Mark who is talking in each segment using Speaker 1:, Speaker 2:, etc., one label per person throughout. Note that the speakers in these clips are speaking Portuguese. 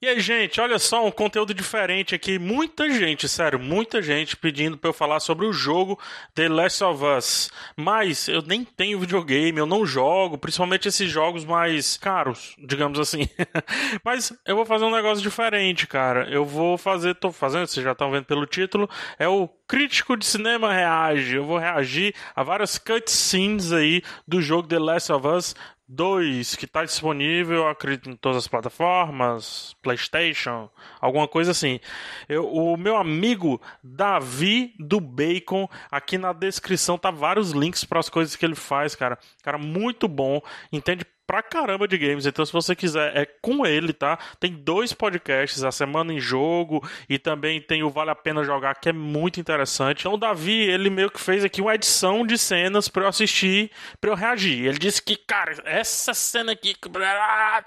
Speaker 1: E aí, gente, olha só, um conteúdo diferente aqui. Muita gente, sério, muita gente pedindo para eu falar sobre o jogo The Last of Us. Mas eu nem tenho videogame, eu não jogo, principalmente esses jogos mais caros, digamos assim. Mas eu vou fazer um negócio diferente, cara. Eu vou fazer, tô fazendo, vocês já estão vendo pelo título, é o Crítico de Cinema Reage. Eu vou reagir a várias cutscenes aí do jogo The Last of Us 2, que está disponível, acredito, em todas as plataformas, PlayStation, alguma coisa assim. Eu, o meu amigo Davi do Bacon, aqui na descrição tá vários links para as coisas que ele faz, cara. Cara, muito bom, entende pra caramba de games. Então, se você quiser, é com ele, tá? Tem dois podcasts, a Semana em Jogo e também tem o Vale a Pena Jogar, que é muito interessante. Então, o Davi, ele meio que fez aqui uma edição de cenas pra eu assistir, pra eu reagir. Ele disse que, cara, essa cena aqui.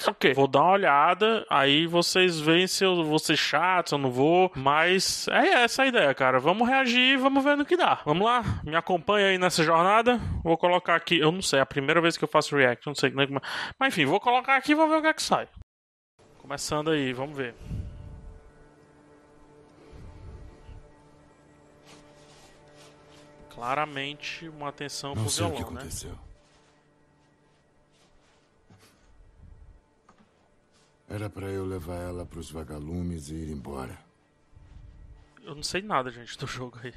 Speaker 1: Ok, vou dar uma olhada, aí vocês veem se eu vou ser chato, se eu não vou. Mas é essa a ideia, cara. Vamos reagir vamos ver no que dá. Vamos lá, me acompanha aí nessa jornada. Vou colocar aqui, eu não sei, é a primeira vez que eu faço react, não sei como é. Mas enfim, vou colocar aqui e vou ver o que é que sai. Começando aí, vamos ver. Claramente uma atenção
Speaker 2: Não
Speaker 1: pro
Speaker 2: sei o
Speaker 1: violão,
Speaker 2: que
Speaker 1: né?
Speaker 2: aconteceu. Era pra eu levar ela pros vagalumes e ir embora.
Speaker 1: Eu não sei nada, gente, do jogo aí.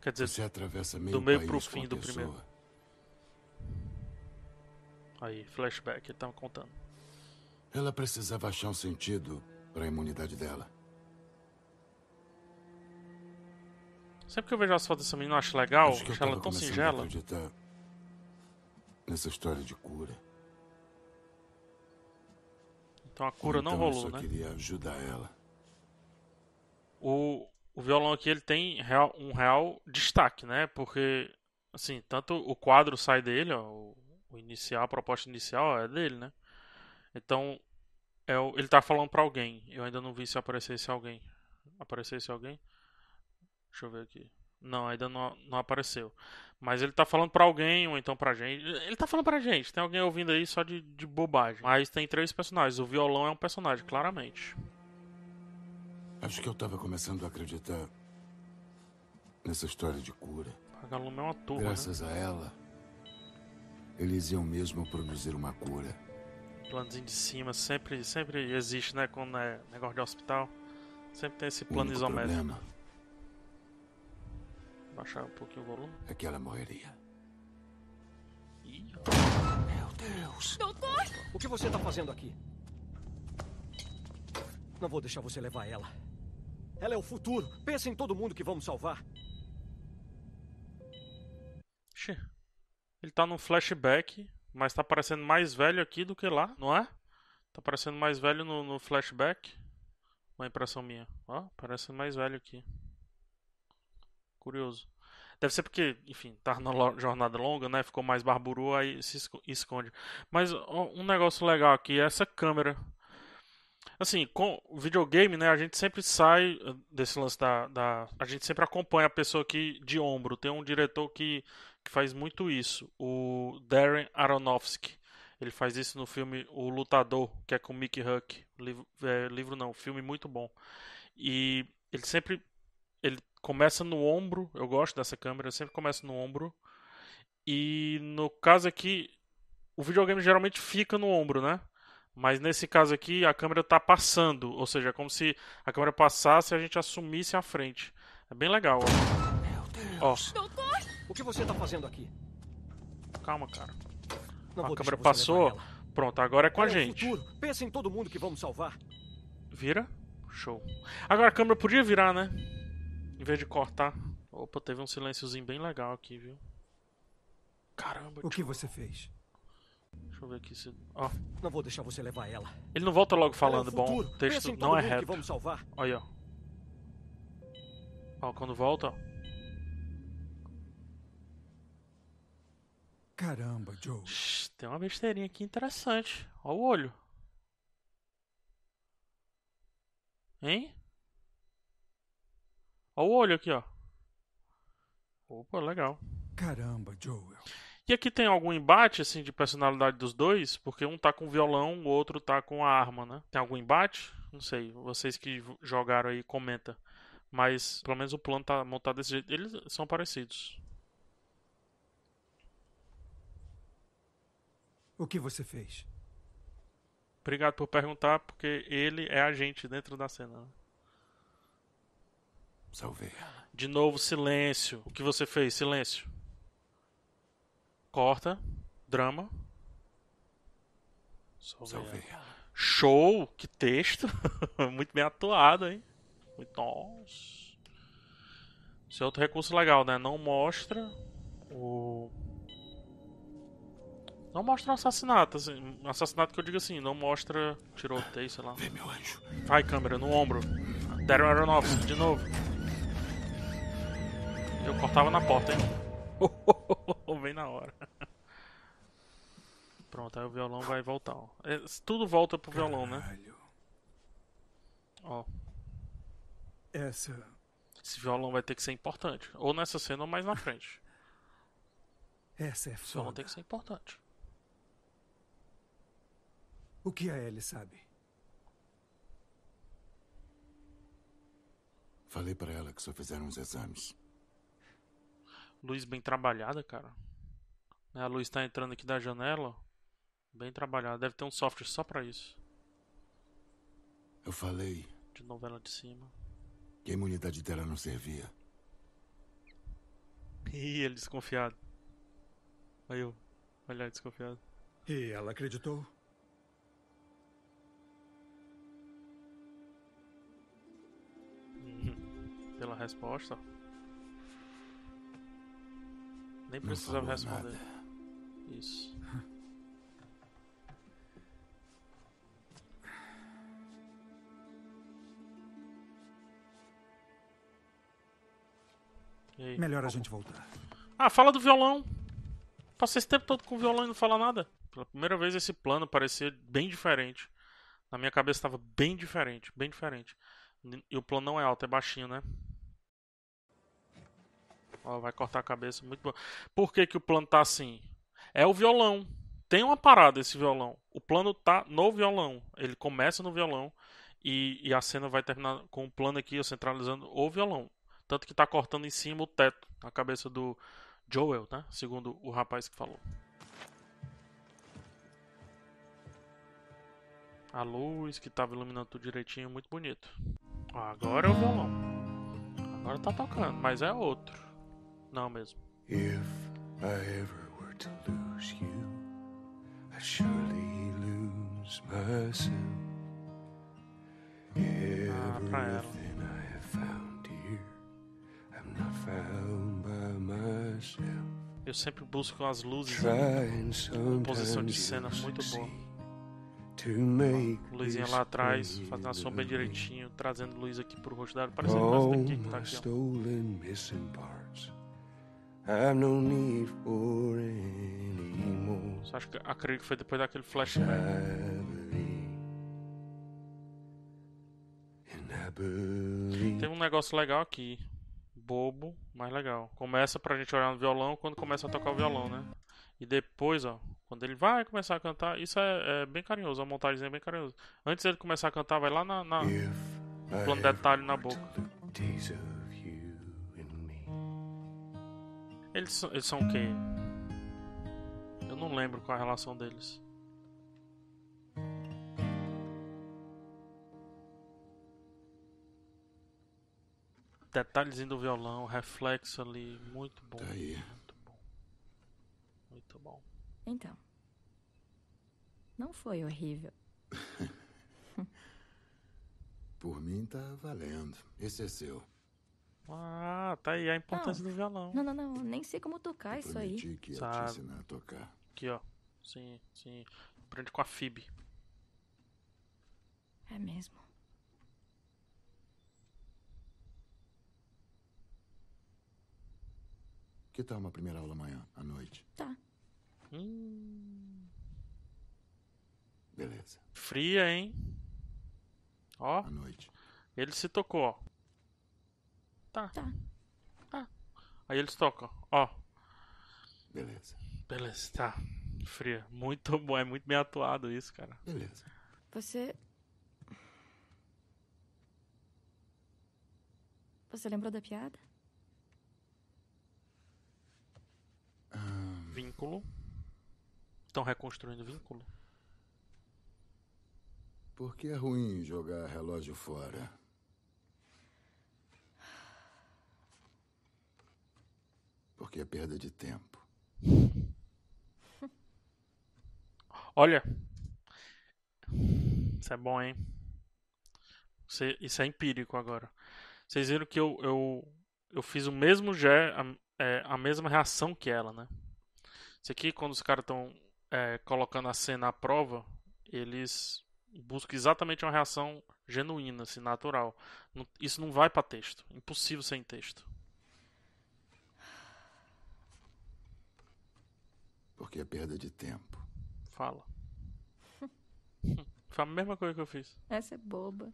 Speaker 1: Quer dizer,
Speaker 2: Você atravessa meio
Speaker 1: do meio pro fim do
Speaker 2: pessoa.
Speaker 1: primeiro. Aí, flashback, ele tava contando.
Speaker 2: Ela precisava achar um sentido para a imunidade dela.
Speaker 1: Sempre que eu vejo as fotos dessa menina, eu acho legal,
Speaker 2: Acho que eu
Speaker 1: acho ela tão singela.
Speaker 2: acreditar nessa história de cura.
Speaker 1: Então a cura não
Speaker 2: Então eu
Speaker 1: rolou,
Speaker 2: só
Speaker 1: né?
Speaker 2: queria ajudar ela.
Speaker 1: O, o violão aqui ele tem real- um real destaque, né? Porque, assim, tanto o quadro sai dele, ó, o, o inicial, a proposta inicial é dele, né? Então, é o- ele tá falando pra alguém. Eu ainda não vi se aparecesse alguém. Aparecesse alguém? Deixa eu ver aqui. Não, ainda não, não apareceu. Mas ele tá falando pra alguém, ou então pra gente. Ele tá falando pra gente. Tem alguém ouvindo aí só de, de bobagem. Mas tem três personagens. O violão é um personagem, claramente.
Speaker 2: Acho que eu tava começando a acreditar nessa história de cura.
Speaker 1: É uma turma, né?
Speaker 2: Graças a ela, eles iam mesmo produzir uma cura.
Speaker 1: planozinho de cima sempre, sempre existe, né? Quando é negócio de hospital. Sempre tem esse
Speaker 2: O
Speaker 1: plano isométrico.
Speaker 2: problema
Speaker 1: Baixar um pouquinho o volume.
Speaker 2: é que ela morreria.
Speaker 1: Ih,
Speaker 3: Meu Deus! Doutor! O que você tá fazendo aqui? Não vou deixar você levar ela. Ela é o futuro. Pensa em todo mundo que vamos salvar.
Speaker 1: Xê. Ele tá num flashback, mas tá parecendo mais velho aqui do que lá, não é? Tá parecendo mais velho no, no flashback. Uma impressão minha. Ó, parecendo mais velho aqui. Curioso. Deve ser porque, enfim, tá na jornada longa, né? Ficou mais barburu, aí se esco- esconde. Mas ó, um negócio legal aqui é essa câmera. Assim, com o videogame, né? A gente sempre sai eh, desse lance da, da. A gente sempre acompanha a pessoa aqui de ombro. Tem um diretor que, que faz muito isso, o Darren Aronofsky. Ele faz isso no filme O Lutador, que é com Mickey Huck. Livro, é, livro não, filme muito bom. E ele sempre. Ele começa no ombro. Eu gosto dessa câmera, sempre começa no ombro. E no caso aqui, o videogame geralmente fica no ombro, né? Mas nesse caso aqui, a câmera tá passando. Ou seja, é como se a câmera passasse e a gente assumisse a frente. É bem legal. Ó, Ó,
Speaker 3: O que você tá fazendo aqui?
Speaker 1: calma, cara.
Speaker 3: Não
Speaker 1: A câmera passou. Pronto, agora é com a
Speaker 3: é o
Speaker 1: gente.
Speaker 3: futuro. Pensa em todo mundo que vamos salvar.
Speaker 1: Vira. Show. Agora a câmera podia virar, né? Em vez de cortar. Opa, teve um silênciozinho bem legal aqui, viu? Caramba,
Speaker 4: O que você fez?
Speaker 1: deixa eu ver aqui se. Ó,
Speaker 3: Não vou deixar você levar ela.
Speaker 1: ele não volta logo
Speaker 3: Ela
Speaker 1: falando,
Speaker 3: é
Speaker 1: bom. O texto não é reto.
Speaker 3: vamos salvar.
Speaker 1: Olha, ó. Ó, quando volta, ó.
Speaker 4: Caramba, Joe.
Speaker 1: Tem uma besteirinha aqui interessante. Ó o olho. Hein? Ó o olho aqui, ó. Opa, legal.
Speaker 4: Caramba, Joel.
Speaker 1: E aqui tem algum embate, assim, de personalidade dos dois? Porque um tá com violão, o outro tá com a arma, né? Tem algum embate? Não sei. Vocês que jogaram aí, comenta. Mas, pelo menos o plano tá montado desse jeito. Eles são parecidos.
Speaker 4: O que você fez?
Speaker 1: Obrigado por perguntar, porque ele é agente dentro da cena. né?
Speaker 2: Salvei.
Speaker 1: De novo, silêncio. O que você fez? Silêncio. Corta. Drama. Salvei.
Speaker 2: Salvei.
Speaker 1: Show! Que texto! Muito bem atuado, hein? Muito... Nossa. Esse é outro recurso legal, né? Não mostra o. Não mostra um assassinato, assim. Um assassinato que eu digo assim, não mostra tiroteio, sei lá.
Speaker 2: Vem, meu anjo.
Speaker 1: Vai, câmera, no ombro. Darren Aronofsky, de novo. Eu cortava na porta, hein? Vem na hora. Pronto, aí o violão vai voltar. Ó. É, tudo volta pro violão, né?
Speaker 4: Caralho.
Speaker 1: Ó,
Speaker 4: Essa.
Speaker 1: esse violão vai ter que ser importante. Ou nessa cena ou mais na frente.
Speaker 4: Essa é
Speaker 1: Esse violão
Speaker 4: foda.
Speaker 1: tem que ser importante.
Speaker 4: O que a Ellie sabe?
Speaker 2: Falei pra ela que só fizeram uns exames.
Speaker 1: Luz bem trabalhada, cara. Né, A luz tá entrando aqui da janela. Bem trabalhada. Deve ter um software só pra isso.
Speaker 2: Eu falei
Speaker 1: De novela de cima.
Speaker 2: que a imunidade dela não servia.
Speaker 1: Ih, ele desconfiado. Aí eu. Olhar desconfiado.
Speaker 4: E ela acreditou?
Speaker 1: Pela resposta. Nem precisava responder.
Speaker 2: nada.
Speaker 1: Isso.
Speaker 4: Melhor a gente voltar.
Speaker 1: Ah, fala do violão. Passei esse tempo todo com o violão e não fala nada. Pela primeira vez esse plano parecia bem diferente. Na minha cabeça estava bem diferente, bem diferente. E o plano não é alto, é baixinho, né? Ó, vai cortar a cabeça, muito bom. Por que, que o plano tá assim? É o violão. Tem uma parada esse violão. O plano tá no violão. Ele começa no violão e, e a cena vai terminar com o plano aqui, centralizando o violão. Tanto que tá cortando em cima o teto, a cabeça do Joel, né? Segundo o rapaz que falou. A luz que tava iluminando tudo direitinho, muito bonito. Agora é o violão. Agora tá tocando, mas é outro. Não mesmo.
Speaker 5: If I ever were to lose you, I surely lose myself.
Speaker 1: Ah.
Speaker 5: Everything I have found here, I'm not found by myself.
Speaker 1: Eu sempre busco as luzes.
Speaker 5: Trying
Speaker 1: Composição de cena muito boa. Luzinha lá atrás, fazendo a sombra direitinho, trazendo luz aqui pro rosto dela. Parecendo
Speaker 5: All
Speaker 1: mais daqui que tá aqui, ó.
Speaker 5: I've no need for any more.
Speaker 1: Só acho que acredito que foi depois daquele flashback. Tem um negócio legal aqui. Bobo, mas legal. Começa pra gente olhar no violão quando começa a tocar o violão, né? E depois, ó, quando ele vai começar a cantar, isso é, é bem carinhoso, a montagem é bem carinhosa. Antes dele começar a cantar, vai lá na, na-
Speaker 5: I
Speaker 1: plano detalhe na boca. Eles, são- eles são o quê? Eu não lembro qual é a relação deles. Detalhezinho do violão, reflexo ali, muito bom.
Speaker 2: Tá aí.
Speaker 1: Muito bom. Muito bom.
Speaker 6: Então. Não foi horrível.
Speaker 2: Por mim tá valendo. Esse é seu.
Speaker 1: Ah, tá aí a importância do violão.
Speaker 6: Não, não, não. Nem sei como tocar isso aí.
Speaker 2: Que ia
Speaker 1: Sabe.
Speaker 2: te ensinar a tocar.
Speaker 1: Aqui, ó. Sim, sim. Aprende com a Phoebe.
Speaker 6: É mesmo.
Speaker 2: Que tal uma primeira aula amanhã, à noite?
Speaker 6: Tá.
Speaker 1: Hum,
Speaker 2: Beleza,
Speaker 1: fria, hein? Ó,
Speaker 2: à noite.
Speaker 1: ele se tocou, ó. Tá.
Speaker 6: Tá.
Speaker 1: Aí eles tocam, ó.
Speaker 2: Beleza.
Speaker 1: Beleza, tá. Fria. Muito bom, é muito bem atuado isso, cara.
Speaker 2: Beleza.
Speaker 6: Você. Você lembrou da piada?
Speaker 1: Vínculo. Estão reconstruindo vínculo?
Speaker 2: Por que é ruim jogar relógio fora? Porque é perda de tempo.
Speaker 1: Olha. Isso é bom, hein? Isso é, isso é empírico agora. Vocês viram que eu, eu, eu fiz o mesmo ge a, é, a mesma reação que ela, né? Isso aqui, quando os caras estão é, colocando a cena à prova, eles buscam exatamente uma reação genuína, assim, natural. Isso não vai pra texto. Impossível sem texto.
Speaker 2: Porque é perda de tempo.
Speaker 1: Fala. Foi a mesma coisa que eu fiz.
Speaker 6: Essa é boba.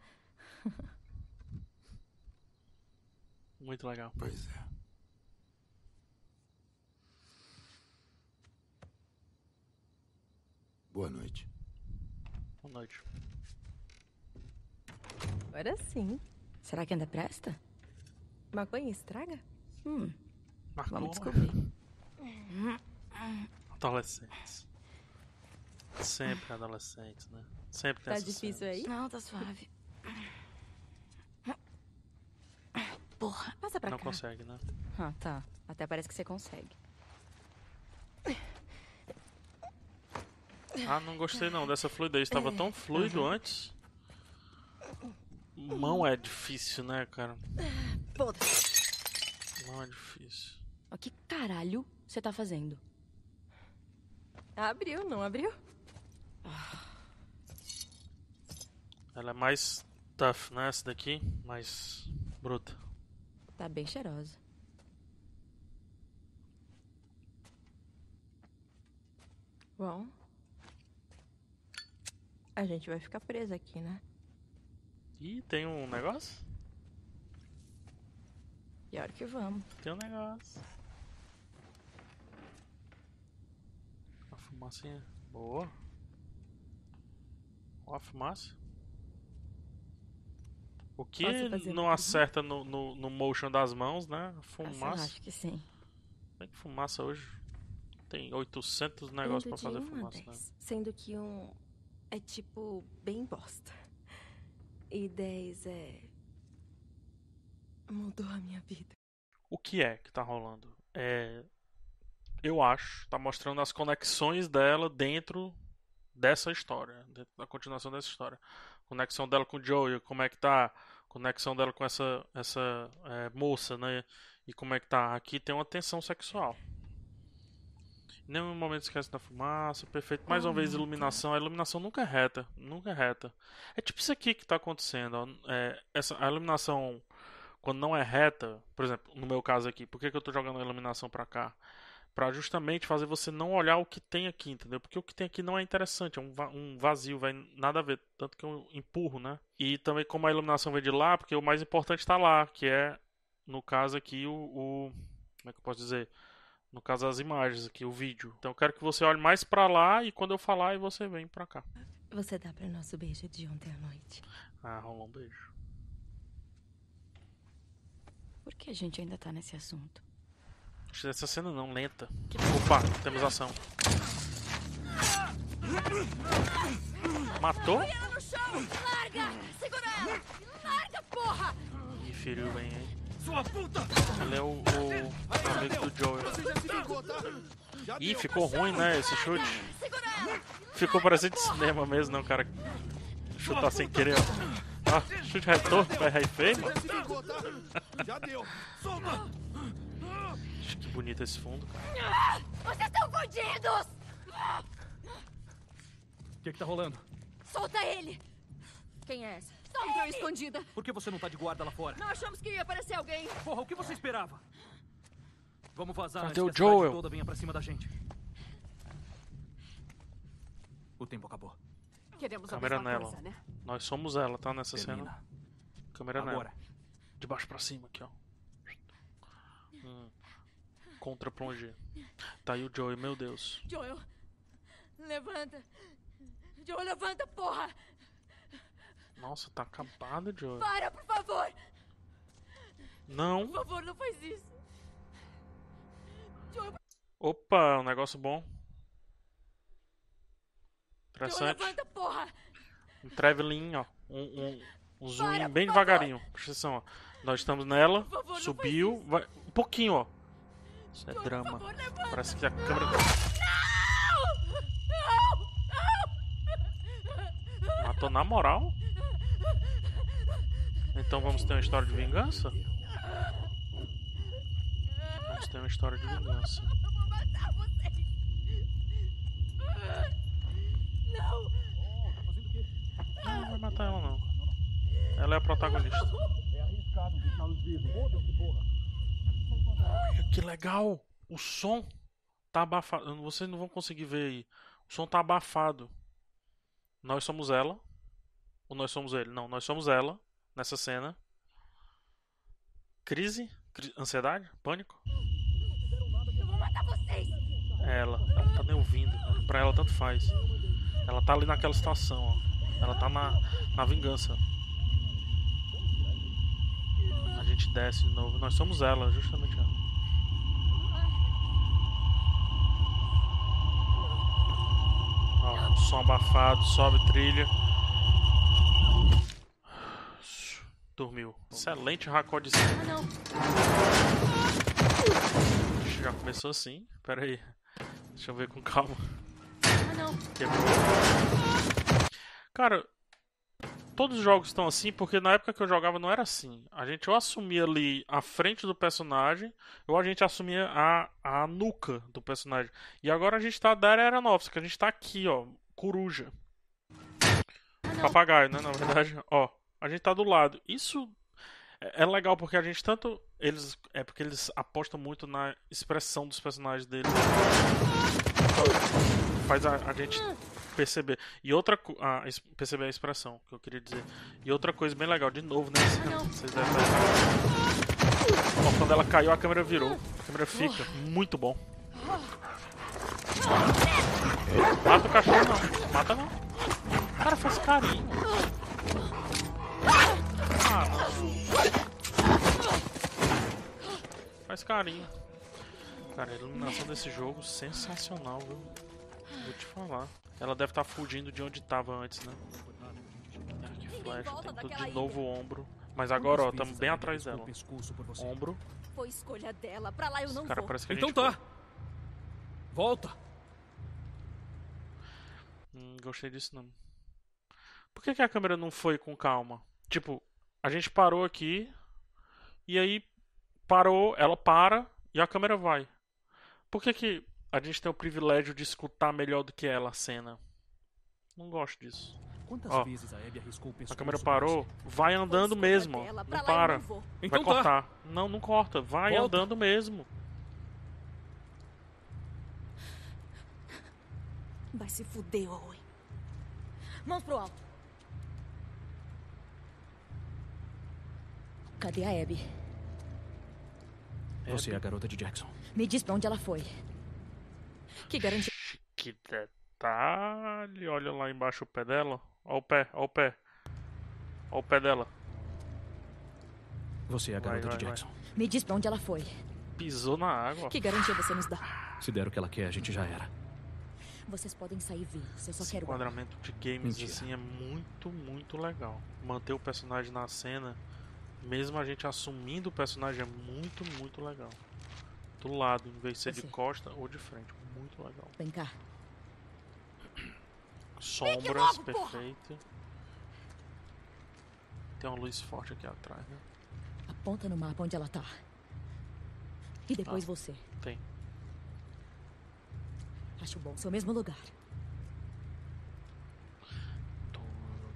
Speaker 1: Muito legal.
Speaker 2: Pois é. Boa noite.
Speaker 1: Boa noite.
Speaker 7: Agora sim.
Speaker 6: Será que ainda presta?
Speaker 7: Maconha estraga?
Speaker 6: Hum,
Speaker 1: Marcou.
Speaker 6: vamos descobrir.
Speaker 1: Adolescentes. Sempre adolescentes, né? Sempre tem
Speaker 7: Tá
Speaker 1: essas
Speaker 7: difícil
Speaker 1: cenas.
Speaker 7: aí?
Speaker 6: Não, tá suave. Porra.
Speaker 7: Passa pra
Speaker 1: Não
Speaker 7: cá.
Speaker 1: consegue, né?
Speaker 6: Ah, tá. Até parece que você consegue.
Speaker 1: Ah, não gostei não dessa fluidez. Tava tão fluido antes. Mão é difícil, né, cara?
Speaker 7: Foda-se.
Speaker 1: Mão é difícil.
Speaker 6: O que caralho você tá fazendo?
Speaker 7: Abriu, não abriu?
Speaker 1: Ela é mais tough, né? Essa daqui, mais bruta.
Speaker 6: Tá bem cheirosa.
Speaker 7: Bom. A gente vai ficar presa aqui, né?
Speaker 1: Ih, tem um negócio?
Speaker 6: Pior que vamos.
Speaker 1: Tem um negócio. Fumacinha. Boa. Ó a fumaça. O que
Speaker 7: fazer
Speaker 1: não acerta no, no, no motion das mãos, né?
Speaker 6: Eu
Speaker 1: Fumaça.
Speaker 6: acho que sim.
Speaker 1: Tem que fumaça hoje. Tem 800 negócios pra fazer fumaça, né?
Speaker 7: Sendo que um é tipo bem bosta. E 10 é. Mudou a minha vida.
Speaker 1: O que é que tá rolando? É. Eu acho, tá mostrando as conexões dela dentro dessa história, dentro da continuação dessa história. Conexão dela com o Joey, como é que tá? Conexão dela com essa, essa é, moça, né? E como é que tá? Aqui tem uma tensão sexual. Nenhum momento esquece da fumaça, perfeito. Mais uma vez, iluminação. A iluminação nunca é reta, nunca é reta. É tipo isso aqui que tá acontecendo. ó. É, essa, a iluminação quando não é reta, por exemplo, no meu caso aqui, por que, que eu tô jogando a iluminação pra cá? Pra justamente fazer você não olhar o que tem aqui, entendeu? Porque o que tem aqui não é interessante, é um, va- um vazio, vai nada a ver, tanto que eu empurro, né? E também como a iluminação vem de lá, porque o mais importante tá lá, que é, no caso aqui, o, o- como é que eu posso dizer? No caso as imagens aqui, o vídeo. Então eu quero que você olhe mais pra lá e quando eu falar, aí você vem pra cá.
Speaker 7: Você dá para nosso beijo de ontem à noite.
Speaker 1: Ah, rolou um beijo.
Speaker 6: Por que a gente ainda tá nesse assunto?
Speaker 1: Essa cena não, lenta. Opa, temos ação. Matou?
Speaker 6: Larga! Segura ela! Larga, porra!
Speaker 1: Ih, feriu bem, hein?
Speaker 3: Sua puta!
Speaker 1: Ele é o, o amigo do Joel.
Speaker 3: Ligou, tá?
Speaker 1: Ih, ficou ruim, né, esse chute? Ficou parecendo de cinema mesmo, não, cara. Chutar sem querer, ó. Ah, chute retorno, vai feio, mano.
Speaker 3: Já deu. Solta!
Speaker 1: Ixi, Que bonito esse fundo, cara.
Speaker 6: Vocês estão fodidos!
Speaker 3: O que que tá rolando?
Speaker 6: Solta ele! Quem é essa? Entrou escondida!
Speaker 3: Por que você não tá de guarda lá fora?
Speaker 6: Não achamos que ia aparecer alguém!
Speaker 3: Porra, o que você esperava? Vamos vazar
Speaker 1: Cadê
Speaker 3: antes
Speaker 1: o
Speaker 3: que a cidade
Speaker 1: Joel?
Speaker 3: toda venha pra cima da gente. O tempo acabou.
Speaker 6: Queremos
Speaker 1: Câmera nela.
Speaker 6: coisa, né?
Speaker 1: Nós somos ela, tá? Nessa cena.
Speaker 3: Termina.
Speaker 1: Câmera nela.
Speaker 3: Agora.
Speaker 1: De baixo pra cima aqui, ó. Hum. Contra ir. Tá aí o Joey, meu Deus.
Speaker 6: Joel, levanta. Joel, levanta, porra.
Speaker 1: Nossa, tá acabado, Joey.
Speaker 6: Para, por favor.
Speaker 1: Não.
Speaker 6: Por favor, não faz isso. Joel,
Speaker 1: Opa, um negócio bom.
Speaker 6: Joel,
Speaker 1: Interessante.
Speaker 6: levanta, porra.
Speaker 1: Um traveling, ó. Um, um, um zoom
Speaker 6: Para,
Speaker 1: bem devagarinho. Presta atenção, ó. Nós estamos nela.
Speaker 6: Favor,
Speaker 1: subiu. Vai, um pouquinho, ó. Isso é drama. Parece que a câmera.
Speaker 6: Não!
Speaker 1: Matou na moral? Então vamos ter uma história de vingança? Vamos ter uma história de vingança.
Speaker 6: Eu vou matar vocês. Não!
Speaker 1: Não, vai matar ela não. Ela é a protagonista. Olha que legal! O som tá abafado. Vocês não vão conseguir ver aí. O som tá abafado. Nós somos ela. Ou nós somos ele? Não, nós somos ela nessa cena. Crise? Cri- Ansiedade? Pânico?
Speaker 6: Eu vou matar vocês.
Speaker 1: É ela. Ela tá nem ouvindo. Pra ela tanto faz. Ela tá ali naquela situação, ó. Ela tá na, na vingança. Gente desce de novo. Nós somos ela, justamente ela. Ó, som abafado, sobe trilha. Dormiu. Excelente racó de cima.
Speaker 6: Ah.
Speaker 1: Já começou assim. Pera aí. Deixa eu ver com calma.
Speaker 6: Ah.
Speaker 1: Quebrou. Cara, todos os jogos estão assim porque na época que eu jogava não era assim. A gente ou assumia ali a frente do personagem ou a gente assumia a, a nuca do personagem. E agora a gente tá da era Aronofsky, a gente tá aqui, ó, coruja. Papagaio, né, na verdade. Ó, a gente tá do lado. Isso é é legal porque a gente tanto eles é porque eles apostam muito na expressão dos personagens deles. Faz a, a gente perceber. E outra co- a, es- perceber a expressão que eu queria dizer. E outra coisa bem legal, de novo, né? Vocês devem Ó, quando ela caiu, a câmera virou. A câmera fica. Muito bom. Mata o cachorro não. Mata não. Cara faz carinho. Ah, não. Faz carinho. Cara, a iluminação desse jogo sensacional, viu? Vou te falar. Ela deve estar fugindo de onde estava antes, né? Que
Speaker 6: daquela
Speaker 1: de novo o ombro. Mas agora, ó, estamos bem atrás dela. Ombro.
Speaker 6: Foi escolha dela. Pra lá eu não
Speaker 1: Cara,
Speaker 6: vou.
Speaker 1: parece que
Speaker 4: Então tá. Volta.
Speaker 1: Hum, gostei disso não. Por que, que a câmera não foi com calma? Tipo, a gente parou aqui e aí parou, ela para e a câmera vai. Por que, que a gente tem o privilégio de escutar melhor do que ela a cena? Não gosto disso.
Speaker 4: Quantas
Speaker 1: Ó,
Speaker 4: vezes a Abby arriscou o
Speaker 1: A câmera parou,
Speaker 4: você?
Speaker 1: vai andando mesmo.
Speaker 6: dela.
Speaker 1: Não para.
Speaker 6: não.
Speaker 4: Então
Speaker 1: Vai
Speaker 4: tá.
Speaker 1: cortar. Não, não corta. Vai
Speaker 4: Volta.
Speaker 1: andando mesmo.
Speaker 6: Vai se fuder, Owen. Mãos pro alto. Cadê a Abby?
Speaker 4: Você é a garota de Jackson.
Speaker 6: Me diz pra onde ela foi. Que garantia.
Speaker 1: Que detalhe. Olha lá embaixo o pé dela. Olha o pé, olha o pé. Olha o pé dela.
Speaker 4: Você é a
Speaker 1: Vai,
Speaker 4: garota
Speaker 1: vai,
Speaker 4: de
Speaker 1: vai.
Speaker 4: Jackson.
Speaker 6: Me diz pra onde ela foi.
Speaker 1: Pisou na água.
Speaker 6: Que garantia você nos dá?
Speaker 4: Se der o que ela quer, a gente já era.
Speaker 6: Vocês podem sair vivos. Eu só
Speaker 1: Esse
Speaker 6: quero.
Speaker 1: enquadramento de games
Speaker 4: Mentira.
Speaker 1: assim é muito, muito legal. Manter o personagem na cena, mesmo a gente assumindo o personagem, é muito, muito legal. Do lado, em vez de ser de
Speaker 6: Você.
Speaker 1: costa ou de frente. Muito legal.
Speaker 6: Vem cá.
Speaker 1: Sombras,
Speaker 6: logo, porra!
Speaker 1: perfeito. Tem uma luz forte aqui atrás, né?
Speaker 6: Aponta no mapa onde ela tá. E depois
Speaker 1: Ah.
Speaker 6: você.
Speaker 1: Tem.
Speaker 6: Acho bom. Seu mesmo lugar.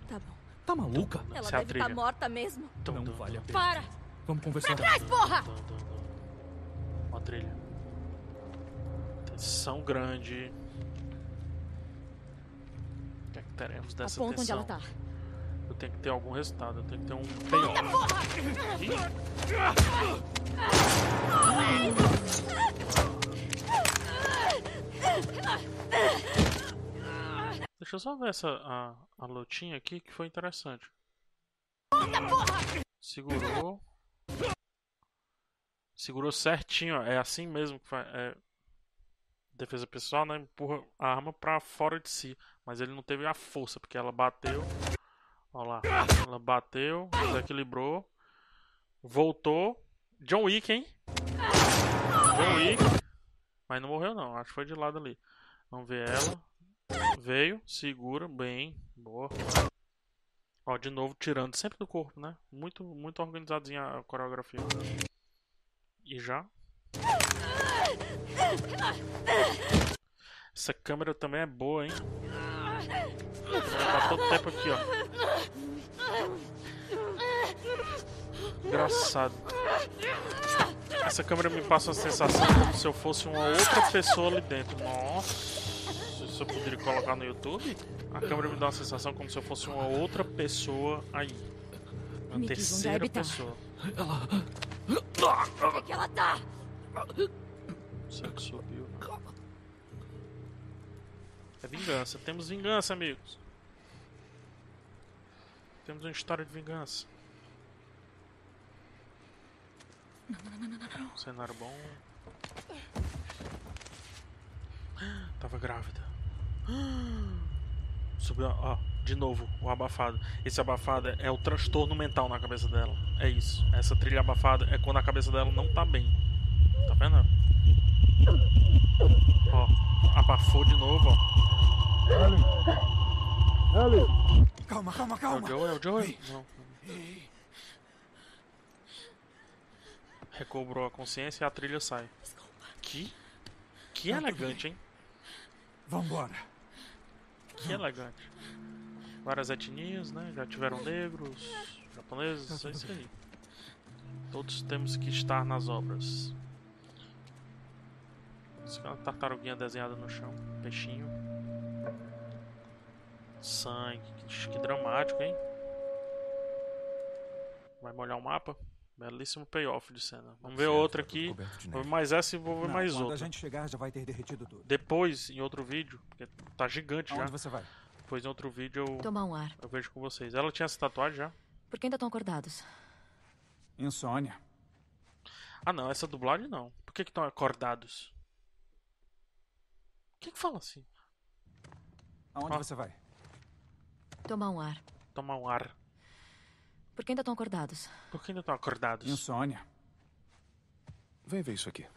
Speaker 6: Tá bom.
Speaker 4: Tá maluca?
Speaker 6: Ela
Speaker 1: Essa
Speaker 6: deve estar
Speaker 1: trilha.
Speaker 6: morta mesmo.
Speaker 4: Não vale a pena.
Speaker 6: Para!
Speaker 4: Vamos conversar.
Speaker 6: Porra!
Speaker 1: Dun, dun, dun. Uma trilha. Tensão grande. O que é que teremos dessa
Speaker 6: Aponta onde
Speaker 1: tensão?
Speaker 6: ela tá.
Speaker 1: Eu tenho que ter algum resultado, eu tenho que ter um payoff. Deixa eu só ver essa a, a lutinha aqui que foi interessante. Segurou. Segurou certinho, ó. É assim mesmo que faz. É... Defesa pessoal, né? Empurra a arma pra fora de si. Mas ele não teve a força, porque ela bateu. Olha lá. Ela bateu, desequilibrou. Voltou. John Wick, hein? John Wick. Mas não morreu não, acho que foi de lado ali. Vamos ver ela. Veio, segura, bem, boa. Ó, de novo tirando sempre do corpo, né? Muito, muito organizadinha a coreografia. E já. Essa câmera também é boa, hein? Tá todo tempo aqui, ó. Engraçado. Essa câmera me passa a sensação como se eu fosse uma outra pessoa ali dentro. Nossa. Isso eu poderia colocar no YouTube? A câmera me dá uma sensação como se eu fosse uma outra pessoa aí. Uma
Speaker 6: Mickey,
Speaker 1: terceira pessoa.
Speaker 6: Onde é que ela tá?
Speaker 1: Será que subiu? É vingança. Temos vingança, amigos. Temos uma história de vingança. Cenário bom. Tava grávida. Subiu, ó, de novo, o abafado. Esse abafado é o transtorno mental na cabeça dela. É isso. Essa trilha abafada é quando a cabeça dela não tá bem. Tá vendo? Ó, abafou de novo, ó.
Speaker 3: Calma, calma,
Speaker 1: É o
Speaker 3: calma.
Speaker 1: Joe, é o Joe? Não. Recobrou a consciência e a trilha sai. Que? Que elegante, hein?
Speaker 3: Vambora.
Speaker 1: Que elegante. Várias etnias, né? Já tiveram negros, japoneses, é isso aí. Todos temos que estar nas obras. Isso é uma tartaruguinha desenhada no chão. Peixinho. Sangue. Que, que dramático, hein? Vai molhar o mapa? Belíssimo payoff de cena. Vamos ver outra aqui. Vou ver mais essa e vou ver
Speaker 3: Não,
Speaker 1: mais
Speaker 3: quando
Speaker 1: outra.
Speaker 3: a gente chegar, já vai ter derretido tudo.
Speaker 1: Depois, em outro vídeo, porque tá gigante já.
Speaker 3: Aonde você vai?
Speaker 1: Depois, em outro vídeo, eu,
Speaker 6: Tomar um ar.
Speaker 1: eu vejo com vocês. Ela tinha essa tatuagem já?
Speaker 6: Por que ainda estão acordados?
Speaker 3: Insônia.
Speaker 1: Ah, não, essa dublagem não. Por que que estão acordados? Quem que fala assim?
Speaker 3: Aonde
Speaker 1: Ah.
Speaker 3: você vai?
Speaker 6: Tomar um ar.
Speaker 1: Tomar um ar.
Speaker 6: Por que ainda estão acordados?
Speaker 1: Por que ainda estão acordados?
Speaker 3: Insônia.
Speaker 5: Vem ver isso aqui.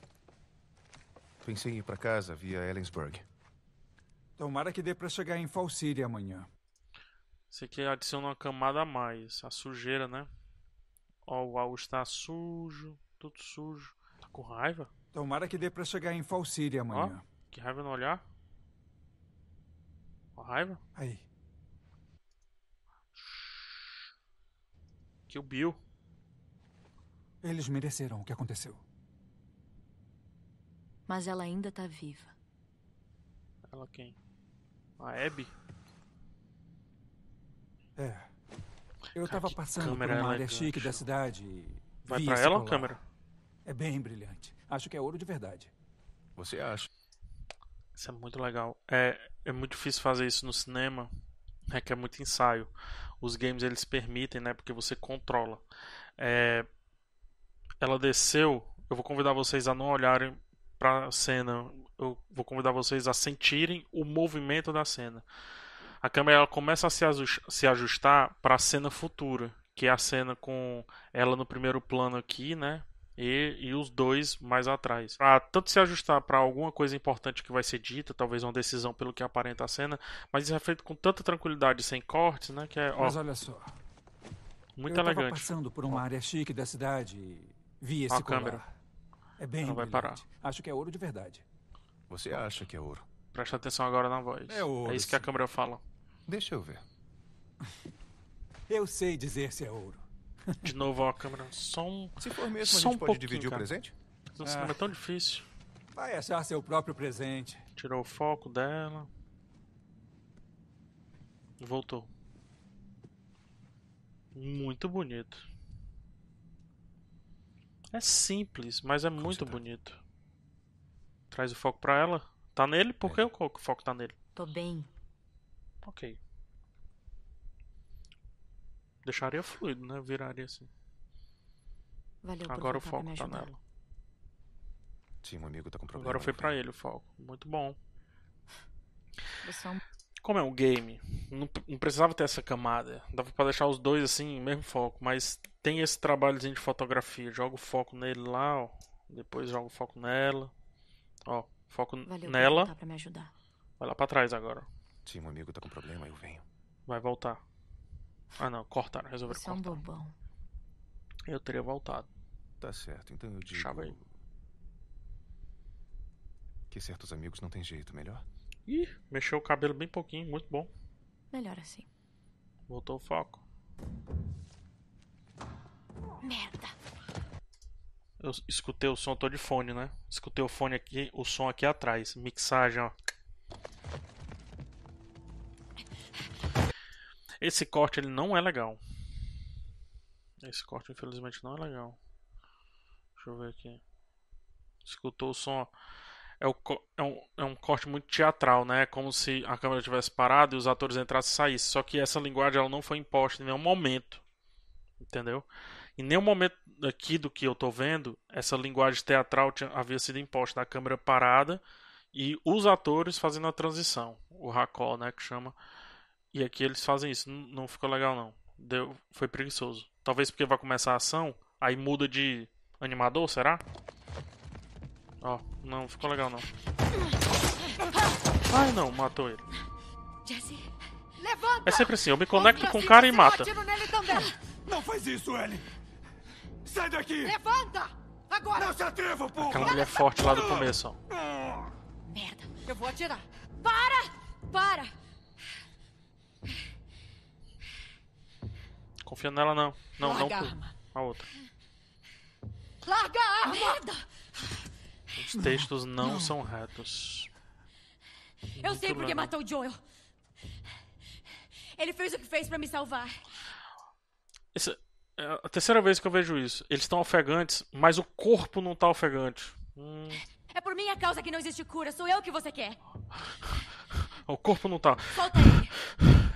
Speaker 5: Pensei em ir pra casa via Ellensburg.
Speaker 3: Tomara que dê pra chegar em Fall City amanhã.
Speaker 1: Esse aqui adiciona uma camada a mais. A sujeira, né? Ó, o baú está sujo. Tudo sujo. Tá com raiva?
Speaker 3: Tomara que dê pra chegar em Fall City amanhã.
Speaker 1: Que raiva no olhar? Ó, raiva?
Speaker 3: Aí.
Speaker 1: Que o Bill.
Speaker 3: Eles mereceram o que aconteceu.
Speaker 6: Mas ela ainda tá viva.
Speaker 1: Ela quem? A Abby?
Speaker 3: É. Eu
Speaker 1: Cara,
Speaker 3: tava passando por uma área chique da cidade e.
Speaker 1: Vai pra ela,
Speaker 3: colar.
Speaker 1: câmera?
Speaker 3: É bem brilhante. Acho que é ouro de verdade.
Speaker 5: Você acha?
Speaker 1: Isso é muito legal. É, é muito difícil fazer isso no cinema. Requer muito ensaio. Os games eles permitem, né? Porque você controla. É, ela desceu. Eu vou convidar vocês a não olharem pra cena. Eu vou convidar vocês a sentirem o movimento da cena. A câmera ela começa a se ajustar para a cena futura, que é a cena com ela no primeiro plano aqui, né? E, e os dois mais atrás. Pra tanto se ajustar para alguma coisa importante que vai ser dita, talvez uma decisão pelo que aparenta a cena, mas isso é feito com tanta tranquilidade, sem cortes, né? Que é ó,
Speaker 3: Mas olha só.
Speaker 1: muito
Speaker 3: eu
Speaker 1: elegante.
Speaker 3: passando por uma área chique da cidade e vi esse
Speaker 1: a
Speaker 3: colar.
Speaker 1: câmera.
Speaker 3: É bem
Speaker 1: Ela vai
Speaker 3: brilhante. Acho que é ouro de verdade.
Speaker 5: Você acha que é ouro?
Speaker 1: Presta atenção agora na voz.
Speaker 3: É ouro,
Speaker 1: isso que a
Speaker 3: sim.
Speaker 1: câmera fala.
Speaker 5: Deixa eu ver.
Speaker 3: Eu sei dizer se é ouro.
Speaker 1: De novo, ó, a câmera. Só um.
Speaker 5: Se for mesmo, a
Speaker 1: Só
Speaker 5: gente
Speaker 1: um
Speaker 5: pode dividir
Speaker 1: cara.
Speaker 5: o presente?
Speaker 1: Esse cinema é tão difícil.
Speaker 3: Vai achar seu próprio presente.
Speaker 1: Tirou o foco dela. Voltou. Muito bonito. É simples, mas é muito
Speaker 5: você tá?
Speaker 1: bonito. Traz o foco pra ela. Tá nele? Por que o co- o foco tá nele?
Speaker 6: Tô bem.
Speaker 1: Ok. Deixaria fluido, né? Viraria assim.
Speaker 6: Valeu por
Speaker 1: Agora o foco tá nela.
Speaker 5: Sim, um amigo tá com problema.
Speaker 1: Agora foi
Speaker 5: venho.
Speaker 1: ele o foco. Muito bom.
Speaker 6: É um
Speaker 1: Como é um game, não, não precisava ter essa camada. Dava pra deixar os dois assim, mesmo foco. Mas tem esse trabalhozinho de fotografia. Joga o foco nele lá, ó. Depois joga o foco nela. Ó, foco
Speaker 6: Valeu
Speaker 1: nela.
Speaker 6: voltar pra me ajudar.
Speaker 1: Vai lá pra trás agora.
Speaker 5: Sim, um amigo tá com problema, eu venho.
Speaker 1: Vai voltar. Ah não, cortaram. Resolveram
Speaker 6: Você é um
Speaker 1: cortar.
Speaker 6: bobão.
Speaker 1: Eu teria voltado.
Speaker 5: Tá certo, então eu digo.
Speaker 1: Chava aí.
Speaker 5: Que certos amigos não tem jeito, melhor?
Speaker 1: Ih, mexeu o cabelo bem pouquinho, muito bom.
Speaker 6: Melhor assim.
Speaker 1: Voltou o foco.
Speaker 6: Merda.
Speaker 1: Eu escutei o som, tô de fone, né? Escutei o fone aqui, o som aqui atrás. Mixagem, ó. Esse corte ele não é legal. Esse corte infelizmente não é legal. Deixa eu ver aqui. Escutou o som. É, o é um, é um corte muito teatral, né? É como se a câmera tivesse parado e os atores entrassem e saíssem. Só que essa linguagem ela não foi imposta em nenhum momento. Entendeu? Em nenhum momento aqui do que eu tô vendo, essa linguagem teatral tinha, havia sido imposta da câmera parada e os atores fazendo a transição. O racó, né, que chama. E aqui eles fazem isso. Não, ficou legal, não. Deu, foi preguiçoso. Talvez porque vai começar a ação, aí muda de animador, será? Ó, não ficou legal, não. Ai, não, matou ele.
Speaker 6: Jesse,
Speaker 8: Levanta!
Speaker 1: É sempre assim, eu me conecto com o cara e mata.
Speaker 2: Não faz isso, Ellie! Sai daqui!
Speaker 8: Levanta! Agora!
Speaker 2: Não se atreva, porra!
Speaker 1: Aquela mulher forte lá do começo, ó.
Speaker 8: Merda! Eu vou atirar!
Speaker 6: para! Para!
Speaker 1: Confia nela, não. Não, não.
Speaker 8: Larga a
Speaker 1: tu.
Speaker 8: arma.
Speaker 1: A outra.
Speaker 8: Larga a arma!
Speaker 6: Merda!
Speaker 1: Os textos não, são retos.
Speaker 6: Eu sei porque
Speaker 1: legal.
Speaker 6: matou o Joel. Ele fez o que fez pra me salvar.
Speaker 1: Essa é a terceira vez que eu vejo isso. Eles estão ofegantes, mas o corpo não tá ofegante. Hum,
Speaker 6: É por minha causa que não existe cura. Sou eu que você quer.
Speaker 1: o corpo não tá.
Speaker 6: Solta ele.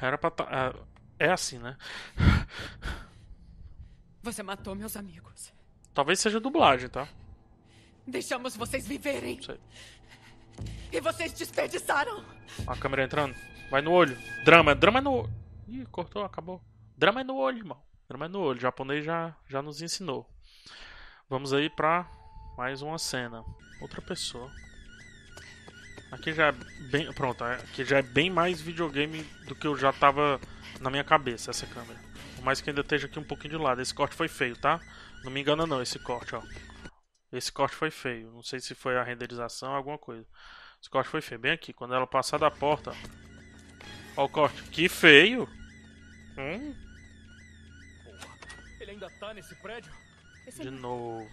Speaker 1: Era pra tá. É, é assim, né?
Speaker 8: Você matou meus amigos.
Speaker 1: Talvez seja dublagem, tá?
Speaker 8: Deixamos vocês viverem. E vocês desperdiçaram.
Speaker 1: A câmera entrando. Vai no olho. Drama. Drama é no olho. Ih, cortou, acabou. Drama é no olho, irmão. Drama é no olho. O japonês já, já nos ensinou. Vamos aí pra mais uma cena. Outra pessoa. Aqui já é bem. Pronto, é- aqui já é bem mais videogame do que eu já tava na minha cabeça, essa câmera. Por mais que ainda esteja aqui um pouquinho de lado. Esse corte foi feio, tá? Não me engana não, esse corte, ó. Esse corte foi feio. Não sei se foi a renderização ou alguma coisa. Esse corte foi feio. Bem aqui, quando ela passar da porta. Ó o corte. Que feio! Hum,
Speaker 4: Ele ainda tá nesse prédio?
Speaker 1: de novo.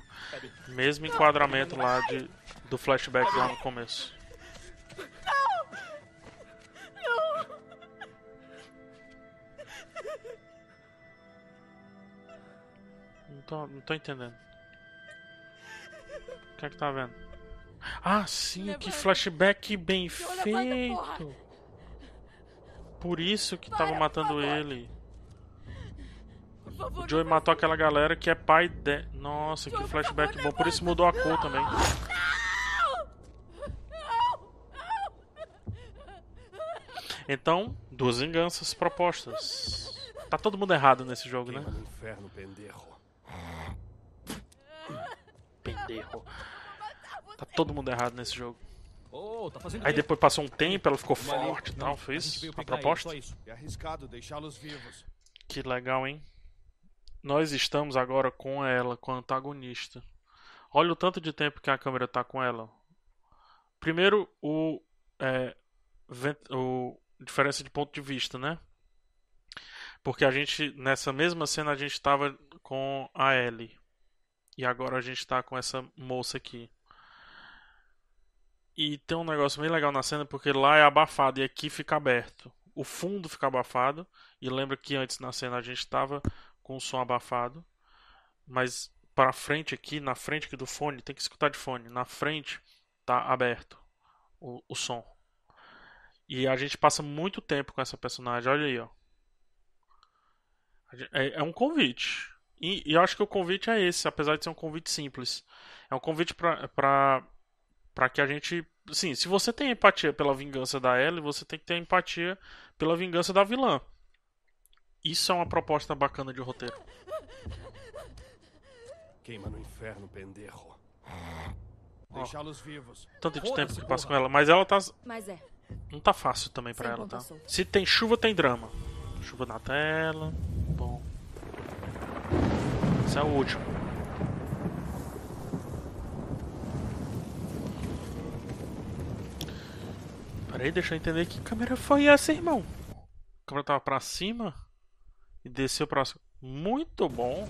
Speaker 1: Mesmo enquadramento lá de, do flashback lá no começo. Não tô, não tô entendendo. O que é que tá vendo? Ah, sim, que
Speaker 6: Levanta.
Speaker 1: flashback bem
Speaker 6: levanta, porra.
Speaker 1: feito. Por isso que
Speaker 6: Para,
Speaker 1: tava matando ele.
Speaker 6: Favor,
Speaker 1: O Joey
Speaker 6: não
Speaker 1: matou aquela galera que é pai de. Nossa, que
Speaker 6: Joey,
Speaker 1: flashback
Speaker 6: favor,
Speaker 1: bom. Por isso mudou a cor também. Então, duas vinganças propostas. Tá todo mundo errado nesse jogo, né?
Speaker 3: Queima no inferno, pendejo.
Speaker 1: Pendejo. Tá todo mundo errado nesse jogo.
Speaker 4: Oh, tá fazendo
Speaker 1: Aí depois passou um tempo, ela ficou forte e tal.
Speaker 4: a
Speaker 1: Foi isso? A proposta?
Speaker 4: isso.
Speaker 3: É arriscado deixá-los vivos.
Speaker 1: Que legal, hein? Nós estamos agora com ela, com a antagonista. Olha o tanto de tempo que a câmera tá com ela. Primeiro, o, é, o diferença de ponto de vista, né? Porque a gente, nessa mesma cena, a gente tava com a Ellie. E agora a gente tá com essa moça aqui. E tem um negócio bem legal na cena, porque lá é abafado e aqui fica aberto. O fundo fica abafado. E lembra que antes na cena a gente estava com o som abafado, mas para frente aqui, na frente aqui do fone, tem que escutar de fone. Na frente tá aberto o, o som. E a gente passa muito tempo com essa personagem. Olha aí, ó. É, é um convite. E, e, eu acho que o convite é esse, apesar de ser um convite simples. É um convite pra que a gente. Sim, se você tem empatia pela vingança da Ellie, você tem que ter empatia pela vingança da vilã. Isso é uma proposta bacana de roteiro.
Speaker 3: Queima no inferno, pendejo. Deixá-los vivos.
Speaker 1: Tanto de tempo que passa com ela, mas ela tá.
Speaker 7: Mas é.
Speaker 1: Não tá fácil também pra
Speaker 7: Sem
Speaker 1: ela, tá? Se tem chuva, tem drama. Chuva na tela. Bom. Esse é o último. Peraí, deixa eu entender que câmera foi essa, irmão. A câmera tava pra cima e desceu pra cima. Muito bom.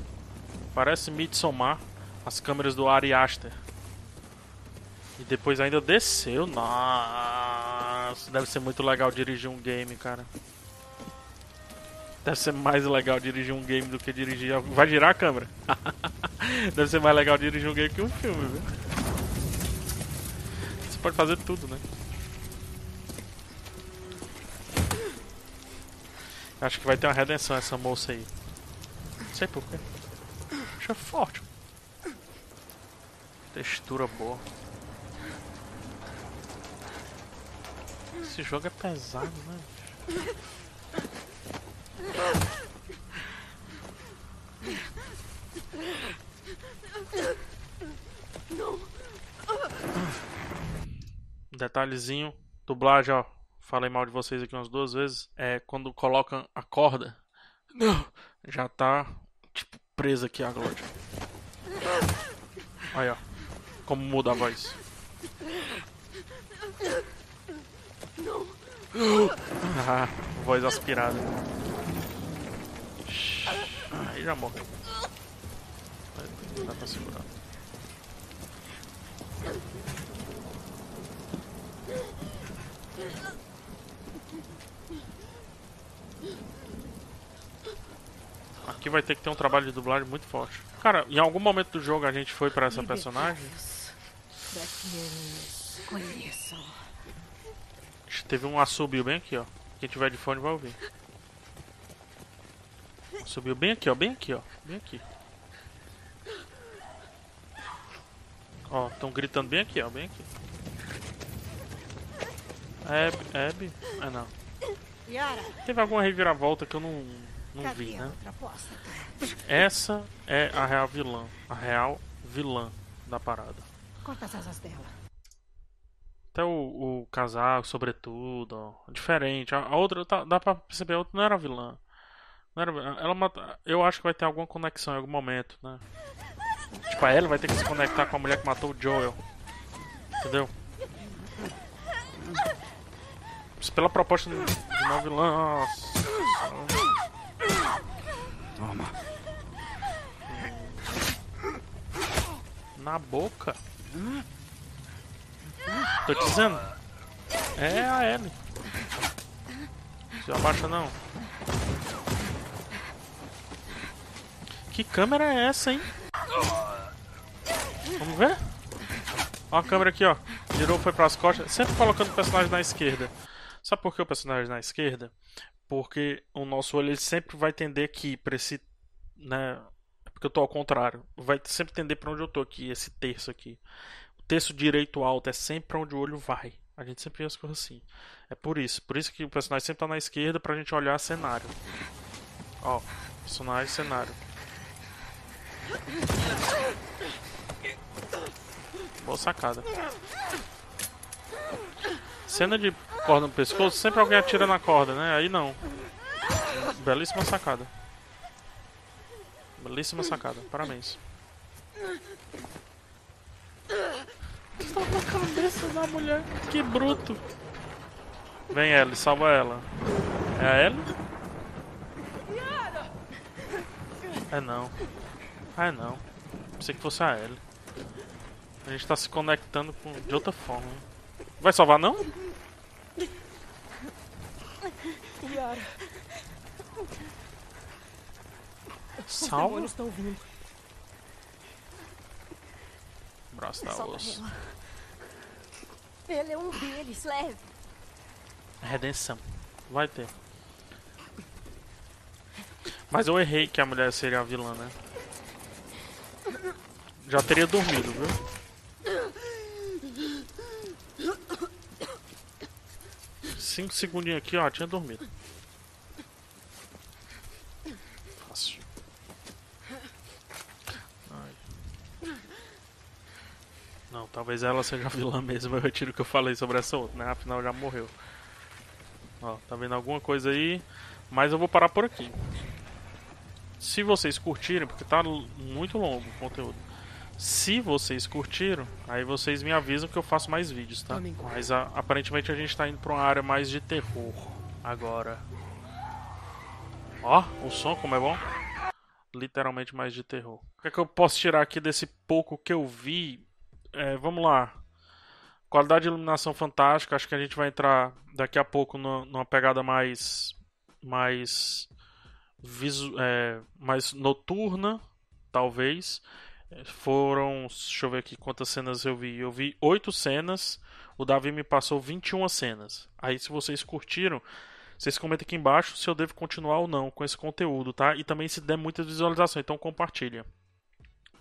Speaker 1: Parece Midsommar. As câmeras do Ari Aster. E depois ainda desceu. Nossa, deve ser muito legal dirigir um game, cara. Deve ser mais legal dirigir um game do que dirigir. Vai girar a câmera? deve ser mais legal dirigir um game que um filme, viu? Você pode fazer tudo, né? Acho que vai ter uma redenção essa moça aí. Não sei porquê. Acho forte. Textura boa. Esse jogo é pesado, né? Detalhezinho, dublagem, ó. Falei mal de vocês aqui umas duas vezes. É quando colocam a corda. Não! Já tá, tipo, presa aqui a Glória. Olha, ó. Como muda a voz. Ah, voz aspirada. Aí já morreu. Dá pra segurar. Aqui vai ter que ter um trabalho de dublagem muito forte. Cara, em algum momento do jogo a gente foi pra essa personagem?
Speaker 7: Conheço.
Speaker 1: Teve um assobio bem aqui, ó. Quem tiver de fone vai ouvir. Subiu bem aqui, ó. Bem aqui, ó. Bem aqui. Ó, estão gritando bem aqui, ó. Bem aqui. Ab, Ab? Ah, não. Teve alguma reviravolta que eu não, não vi, né? Essa é a real vilã. A real vilã da parada.
Speaker 7: Corta as asas dela.
Speaker 1: Até o, o casaco, sobretudo, ó, diferente. A, a outra, tá- dá pra perceber, a outra não era vilã. Não era, ela mata, eu acho que vai ter alguma conexão em algum momento, né? Tipo, a Ellie vai ter que se conectar com a mulher que matou o Joel. Entendeu? Pela proposta de uma vilã. Nossa.
Speaker 2: Toma.
Speaker 1: Na boca. Tô te dizendo. É a Ellie. Se abaixa não. Que câmera é essa, hein? Vamos ver? Ó a câmera aqui, ó. Girou, foi pras costas. Sempre colocando o personagem na esquerda. Sabe por que o personagem na esquerda? Porque o nosso olho ele sempre vai tender aqui pra esse. Né? É porque eu tô ao contrário. Vai sempre tender pra onde eu tô aqui, esse terço aqui. O terço direito alto é sempre pra onde o olho vai. A gente sempre vê as coisas assim. É por isso. Por isso que o personagem sempre tá na esquerda pra gente olhar cenário. Ó, personagem, cenário. Boa sacada. Cena de corda no pescoço, sempre alguém atira na corda, né? Aí não. Belíssima sacada. Belíssima sacada, parabéns. Tá na cabeça da mulher, que bruto. Vem Ellie, salva ela. É a Ellie? É não. Ah, é não. Pensei que fosse a Ellie. A gente tá se conectando com... de outra forma. Vai salvar não?
Speaker 7: Os
Speaker 1: Salva?
Speaker 7: demônios estão vindo.
Speaker 1: Braço da osso.
Speaker 7: Ele é um deles, leve.
Speaker 1: Redenção. Vai ter. Mas eu errei que a mulher seria a vilã, né? Já teria dormido, viu? Cinco segundinhos aqui, ó, tinha dormido. Fácil. Ai. Não, talvez ela seja a vilã mesmo. Eu retiro o que eu falei sobre essa outra, né? Afinal já morreu. Ó, tá vendo alguma coisa aí? Mas eu vou parar por aqui. Se vocês curtirem, porque tá muito longo o conteúdo. Se vocês curtiram, aí vocês me avisam que eu faço mais vídeos, tá? Mas a- aparentemente a gente tá indo pra uma área mais de terror agora. Ó, o som como é bom. Literalmente mais de terror. O que é que eu posso tirar aqui desse pouco que eu vi? É, vamos lá. Qualidade de iluminação fantástica. Acho que a gente vai entrar daqui a pouco no- numa pegada mais. mais. Visu, é, mais noturna, talvez. É, Foram. Deixa eu ver aqui quantas cenas eu vi. Eu vi oito cenas. O Davi me passou 21 cenas. Aí, se vocês curtiram, vocês comentem aqui embaixo se eu devo continuar ou não com esse conteúdo, tá? E também se der muita visualização, então compartilha.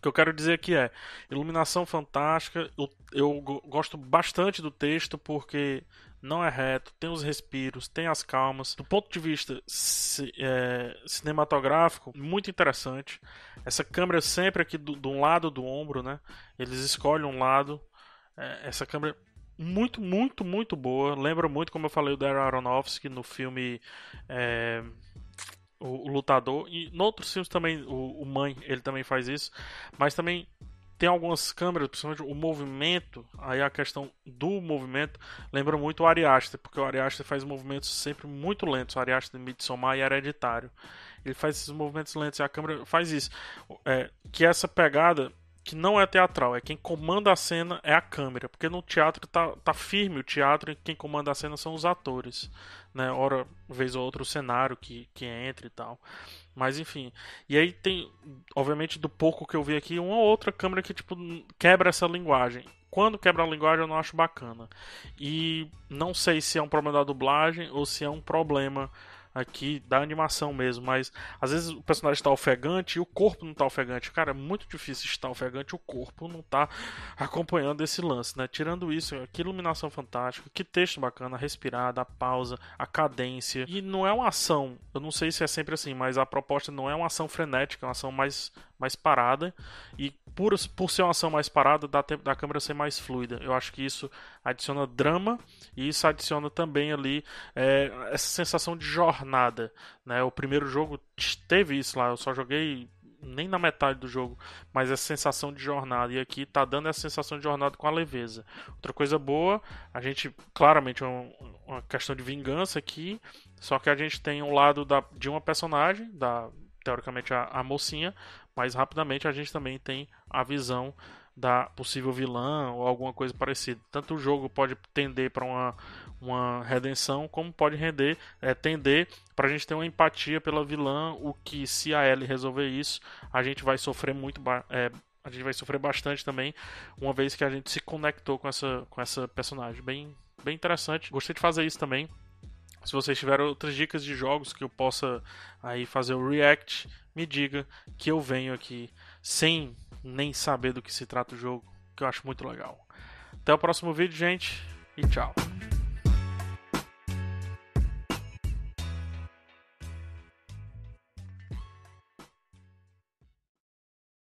Speaker 1: Que eu quero dizer aqui é iluminação fantástica. Eu, eu go- gosto bastante do texto porque não é reto, tem os respiros, tem as calmas. Do ponto de vista ci- é, cinematográfico, muito interessante. Essa câmera sempre aqui do, de um lado do ombro, né? Eles escolhem um lado. É, essa câmera muito, muito, muito boa. Lembra muito, como eu falei, o Darren Aronofsky no filme é, o, o Lutador. E em outros filmes também, o, o Mãe, ele também faz isso. Mas também tem algumas câmeras, principalmente o movimento, aí a questão do movimento lembra muito o Ari Aster, porque o Ari Aster faz movimentos sempre muito lentos, o Ari Aster de Midsommar e Hereditário. Ele faz esses movimentos lentos e a câmera faz isso. É, que essa pegada que não é teatral, é quem comanda a cena é a câmera, porque no teatro tá, tá firme o teatro e quem comanda a cena são os atores, né? Ora, vez ou outra o cenário que, que entra e tal. Mas enfim. E aí tem, obviamente, do pouco que eu vi aqui, uma ou outra câmera que tipo quebra essa linguagem. Quando quebra a linguagem eu não acho bacana. E não sei se é um problema da dublagem ou se é um problema aqui da animação mesmo, mas às vezes o personagem está ofegante e o corpo não está ofegante. Cara, é muito difícil estar ofegante o corpo não tá acompanhando esse lance, né? Tirando isso, que iluminação fantástica, que texto bacana, a respirada, a pausa, a cadência. E não é uma ação, eu não sei se é sempre assim, mas a proposta não é uma ação frenética, é uma ação mais, mais parada. E por, por ser uma ação mais parada, dá tempo da câmera ser mais fluida. Eu acho que isso adiciona drama e isso adiciona também ali é, essa sensação de jornada. Né? O primeiro jogo teve isso lá, eu só joguei nem na metade do jogo, mas essa sensação de jornada. E aqui tá dando essa sensação de jornada com a leveza. Outra coisa boa, a gente, claramente, é um, uma questão de vingança aqui, só que a gente tem um lado da, de uma personagem, da teoricamente a, a mocinha, mas rapidamente a gente também tem a visão da possível vilã ou alguma coisa parecida. Tanto o jogo pode tender para uma, uma redenção, como pode render, é, tender para a gente ter uma empatia pela vilã, o que se a Ellie resolver isso, a gente vai sofrer muito, é, a gente vai sofrer bastante também, uma vez que a gente se conectou com essa, com essa personagem. Bem, bem interessante. Gostei de fazer isso também. Se vocês tiverem outras dicas de jogos que eu possa aí fazer o react, me diga que eu venho aqui sem nem saber do que se trata o jogo, que eu acho muito legal. Até o próximo vídeo, gente, e tchau.